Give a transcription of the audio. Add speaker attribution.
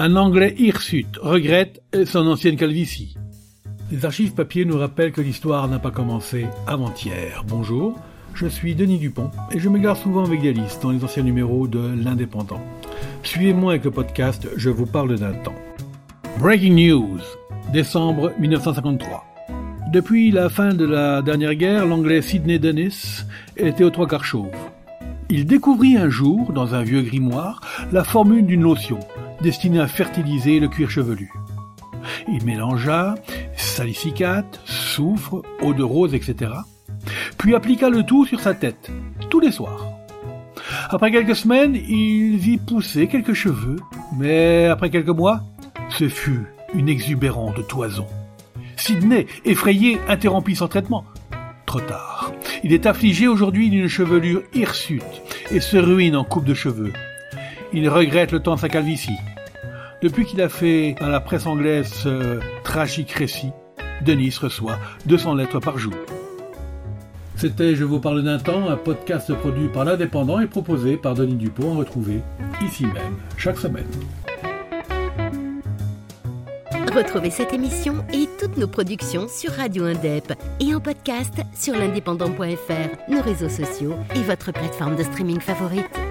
Speaker 1: Un Anglais hirsute regrette son ancienne calvitie. Les archives papier nous rappellent que l'histoire n'a pas commencé avant-hier. Bonjour, je suis Denis Dupont et je me garde souvent avec des listes dans les anciens numéros de L'Indépendant. Suivez-moi avec le podcast Je vous parle d'un temps. Breaking News, décembre 1953. Depuis la fin de la dernière guerre, l'anglais Sidney Dennis était aux trois quarts chauve. Il découvrit un jour, dans un vieux grimoire, la formule d'une lotion destinée à fertiliser le cuir chevelu. Il mélangea salicicate, soufre, eau de rose, etc. Puis appliqua le tout sur sa tête, tous les soirs. Après quelques semaines, il vit pousser quelques cheveux, mais après quelques mois, ce fut une exubérante toison. Sidney, effrayé, interrompit son traitement. Trop tard. Il est affligé aujourd'hui d'une chevelure hirsute et se ruine en coupe de cheveux. Il regrette le temps de sa calvitie. Depuis qu'il a fait dans la presse anglaise ce tragique récit, Denis reçoit 200 lettres par jour. C'était Je vous parle d'un temps, un podcast produit par l'Indépendant et proposé par Denis Dupont, retrouvé ici même chaque semaine.
Speaker 2: Retrouvez cette émission et toutes nos productions sur Radio Indep et en podcast sur l'indépendant.fr, nos réseaux sociaux et votre plateforme de streaming favorite.